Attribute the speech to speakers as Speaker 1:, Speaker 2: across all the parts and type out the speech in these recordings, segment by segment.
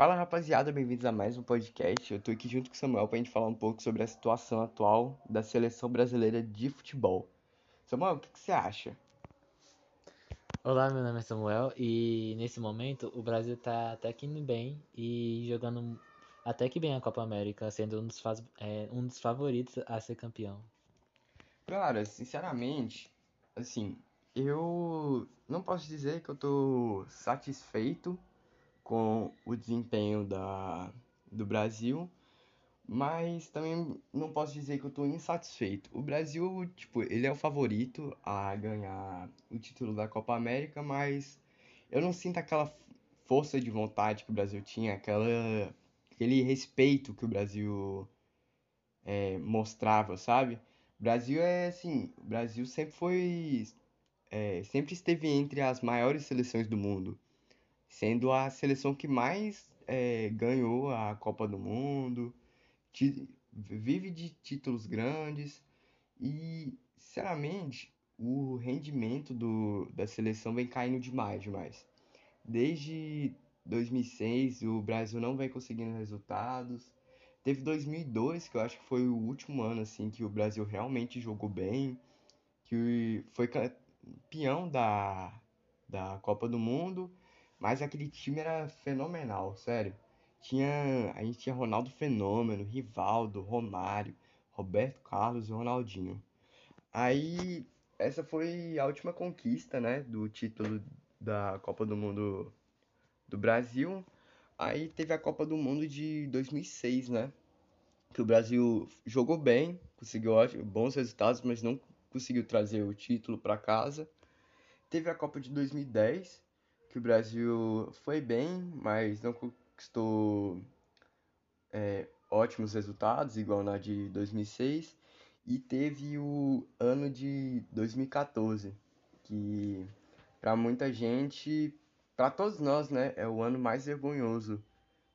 Speaker 1: Fala rapaziada, bem-vindos a mais um podcast. Eu tô aqui junto com o Samuel pra gente falar um pouco sobre a situação atual da seleção brasileira de futebol. Samuel, o que, que você acha?
Speaker 2: Olá, meu nome é Samuel e nesse momento o Brasil tá até que indo bem e jogando até que bem a Copa América, sendo um dos, é, um dos favoritos a ser campeão.
Speaker 1: Cara, sinceramente, assim, eu não posso dizer que eu tô satisfeito com o desempenho da, do Brasil, mas também não posso dizer que eu tô insatisfeito. O Brasil, tipo, ele é o favorito a ganhar o título da Copa América, mas eu não sinto aquela força de vontade que o Brasil tinha, aquela, aquele respeito que o Brasil é, mostrava, sabe? O Brasil é assim, o Brasil sempre foi, é, sempre esteve entre as maiores seleções do mundo sendo a seleção que mais é, ganhou a Copa do Mundo, vive de títulos grandes e, sinceramente, o rendimento do, da seleção vem caindo demais, demais. Desde 2006 o Brasil não vem conseguindo resultados. Teve 2002, que eu acho que foi o último ano assim que o Brasil realmente jogou bem, que foi campeão da, da Copa do Mundo mas aquele time era fenomenal, sério. Tinha, a gente tinha Ronaldo Fenômeno, Rivaldo, Romário, Roberto Carlos e Ronaldinho. Aí, essa foi a última conquista, né, do título da Copa do Mundo do Brasil. Aí teve a Copa do Mundo de 2006, né? Que o Brasil jogou bem, conseguiu bons resultados, mas não conseguiu trazer o título para casa. Teve a Copa de 2010, que o Brasil foi bem, mas não conquistou é, ótimos resultados, igual na de 2006. E teve o ano de 2014, que para muita gente, para todos nós, né, é o ano mais vergonhoso,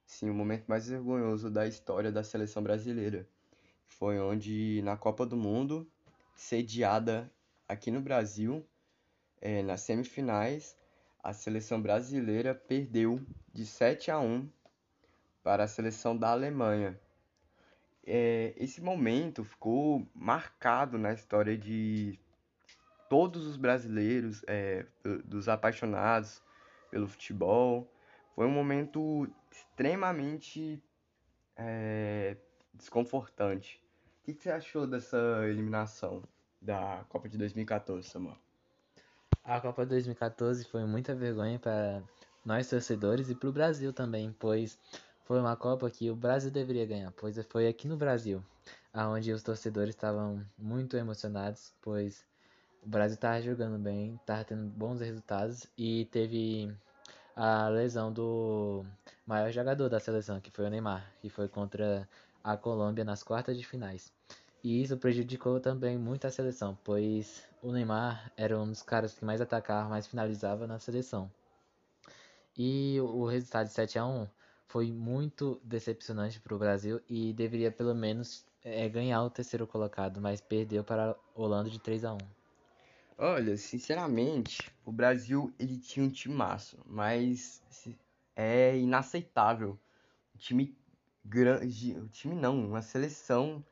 Speaker 1: sim, o momento mais vergonhoso da história da seleção brasileira. Foi onde na Copa do Mundo, sediada aqui no Brasil, é, nas semifinais, a seleção brasileira perdeu de 7 a 1 para a seleção da Alemanha. É, esse momento ficou marcado na história de todos os brasileiros, é, dos apaixonados pelo futebol. Foi um momento extremamente é, desconfortante. O que, que você achou dessa eliminação da Copa de 2014, Samuel?
Speaker 2: A Copa 2014 foi muita vergonha para nós torcedores e para o Brasil também, pois foi uma Copa que o Brasil deveria ganhar, pois foi aqui no Brasil, aonde os torcedores estavam muito emocionados, pois o Brasil estava jogando bem, estava tendo bons resultados e teve a lesão do maior jogador da seleção, que foi o Neymar, que foi contra a Colômbia nas quartas de finais. E isso prejudicou também muito a seleção, pois o Neymar era um dos caras que mais atacava, mais finalizava na seleção. E o resultado de 7 a 1 foi muito decepcionante para o Brasil e deveria pelo menos é, ganhar o terceiro colocado, mas perdeu para a Holanda de 3 a 1.
Speaker 1: Olha, sinceramente, o Brasil ele tinha um time massa, mas é inaceitável. O time grande, o time não, uma seleção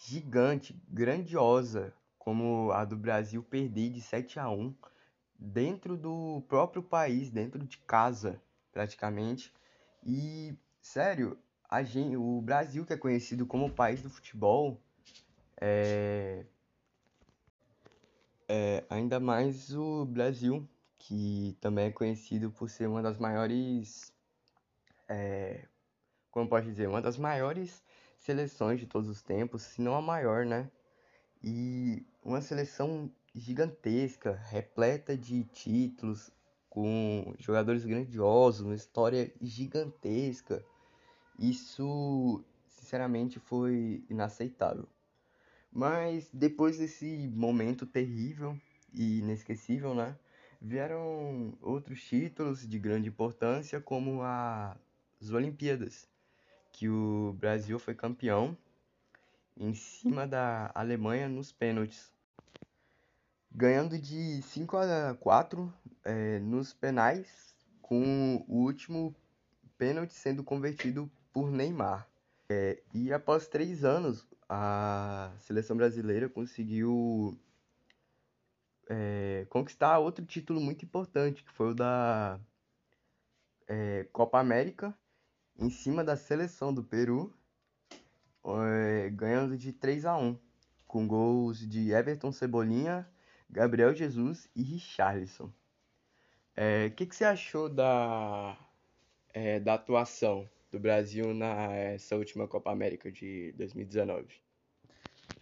Speaker 1: gigante, grandiosa, como a do Brasil perder de 7 a 1 dentro do próprio país, dentro de casa, praticamente. E, sério, a gente, o Brasil, que é conhecido como o país do futebol, é, é, ainda mais o Brasil, que também é conhecido por ser uma das maiores, é, como pode dizer, uma das maiores seleções de todos os tempos, se não a maior, né? E uma seleção gigantesca, repleta de títulos, com jogadores grandiosos, uma história gigantesca. Isso, sinceramente, foi inaceitável. Mas depois desse momento terrível e inesquecível, né? Vieram outros títulos de grande importância, como as Olimpíadas, que o Brasil foi campeão em cima da Alemanha nos pênaltis, ganhando de 5 a 4 é, nos penais, com o último pênalti sendo convertido por Neymar. É, e após três anos, a seleção brasileira conseguiu é, conquistar outro título muito importante, que foi o da é, Copa América, em cima da seleção do Peru, é, ganhando de 3 a 1 com gols de Everton Cebolinha, Gabriel Jesus e Richarlison. O é, que, que você achou da, é, da atuação do Brasil nessa última Copa América de 2019?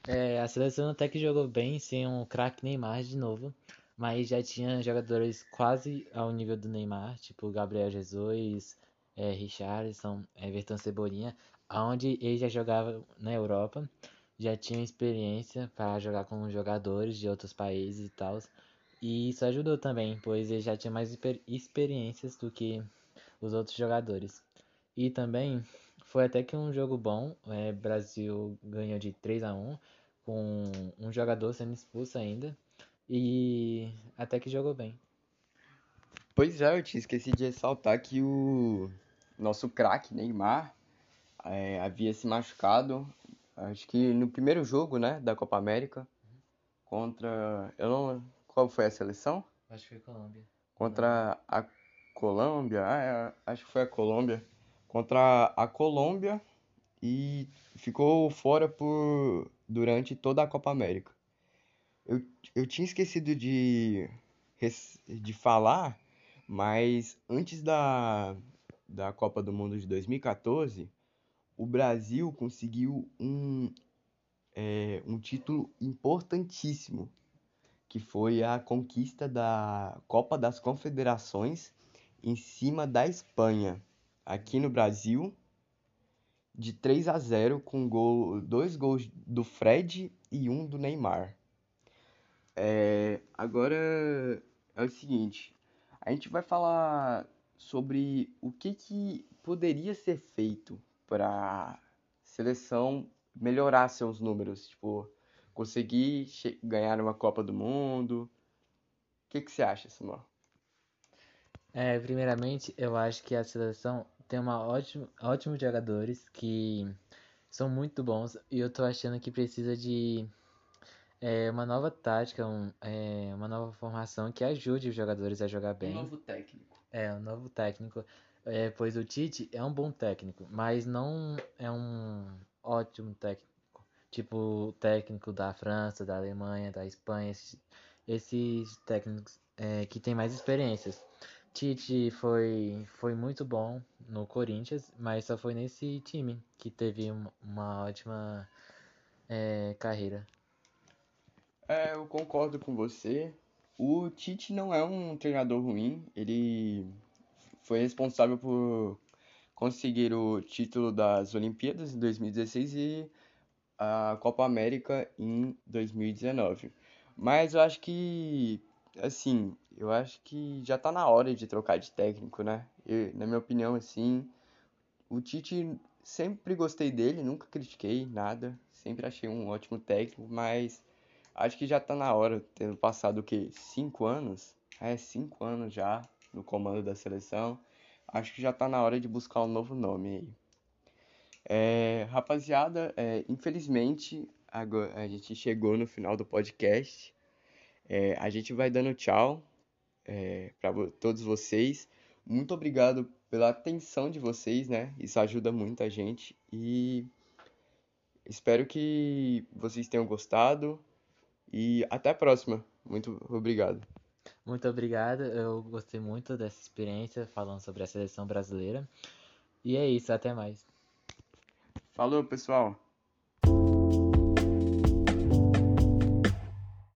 Speaker 2: É, a seleção até que jogou bem sem um craque Neymar de novo, mas já tinha jogadores quase ao nível do Neymar, tipo Gabriel Jesus, é, Richarlison, Everton Cebolinha, onde ele já jogava na Europa, já tinha experiência para jogar com jogadores de outros países e tal. E isso ajudou também, pois ele já tinha mais experiências do que os outros jogadores. E também foi até que um jogo bom. É, Brasil ganhou de 3 a 1 com um jogador sendo expulso ainda. E até que jogou bem.
Speaker 1: Pois é, eu tinha esqueci de ressaltar que o nosso craque Neymar é, havia se machucado, acho que no primeiro jogo, né, da Copa América, contra, eu não, qual foi a seleção?
Speaker 2: Acho que foi Colômbia.
Speaker 1: Contra a Colômbia, ah, é, acho que foi a Colômbia, contra a Colômbia e ficou fora por durante toda a Copa América. Eu, eu tinha esquecido de, de falar, mas antes da, da Copa do Mundo de 2014, o Brasil conseguiu um, é, um título importantíssimo, que foi a conquista da Copa das Confederações em cima da Espanha, aqui no Brasil, de 3 a 0 com gol, dois gols do Fred e um do Neymar. É, agora é o seguinte, a gente vai falar sobre o que, que poderia ser feito para seleção melhorar seus números, tipo, conseguir ganhar uma Copa do Mundo. O que, que você acha, Samuel?
Speaker 2: É, primeiramente, eu acho que a seleção tem uma ótimo, ótimos jogadores que são muito bons e eu tô achando que precisa de é, uma nova tática, um, é, uma nova formação que ajude os jogadores a jogar bem.
Speaker 1: Um novo técnico.
Speaker 2: É, um novo técnico. É, pois o Tite é um bom técnico, mas não é um ótimo técnico. Tipo o técnico da França, da Alemanha, da Espanha, esses, esses técnicos é, que têm mais experiências. Tite foi, foi muito bom no Corinthians, mas só foi nesse time que teve uma ótima é, carreira.
Speaker 1: É, eu concordo com você. O Tite não é um treinador ruim, ele foi responsável por conseguir o título das Olimpíadas em 2016 e a Copa América em 2019. Mas eu acho que, assim, eu acho que já tá na hora de trocar de técnico, né? Eu, na minha opinião, assim, o Tite sempre gostei dele, nunca critiquei nada, sempre achei um ótimo técnico, mas acho que já tá na hora, tendo passado o quê? Cinco anos? É, cinco anos já no comando da seleção. Acho que já tá na hora de buscar um novo nome aí. É, rapaziada, é, infelizmente agora a gente chegou no final do podcast. É, a gente vai dando tchau é, para todos vocês. Muito obrigado pela atenção de vocês, né? Isso ajuda muito a gente e espero que vocês tenham gostado e até a próxima. Muito obrigado.
Speaker 2: Muito obrigado, eu gostei muito dessa experiência falando sobre a seleção brasileira. E é isso, até mais.
Speaker 1: Falou, pessoal!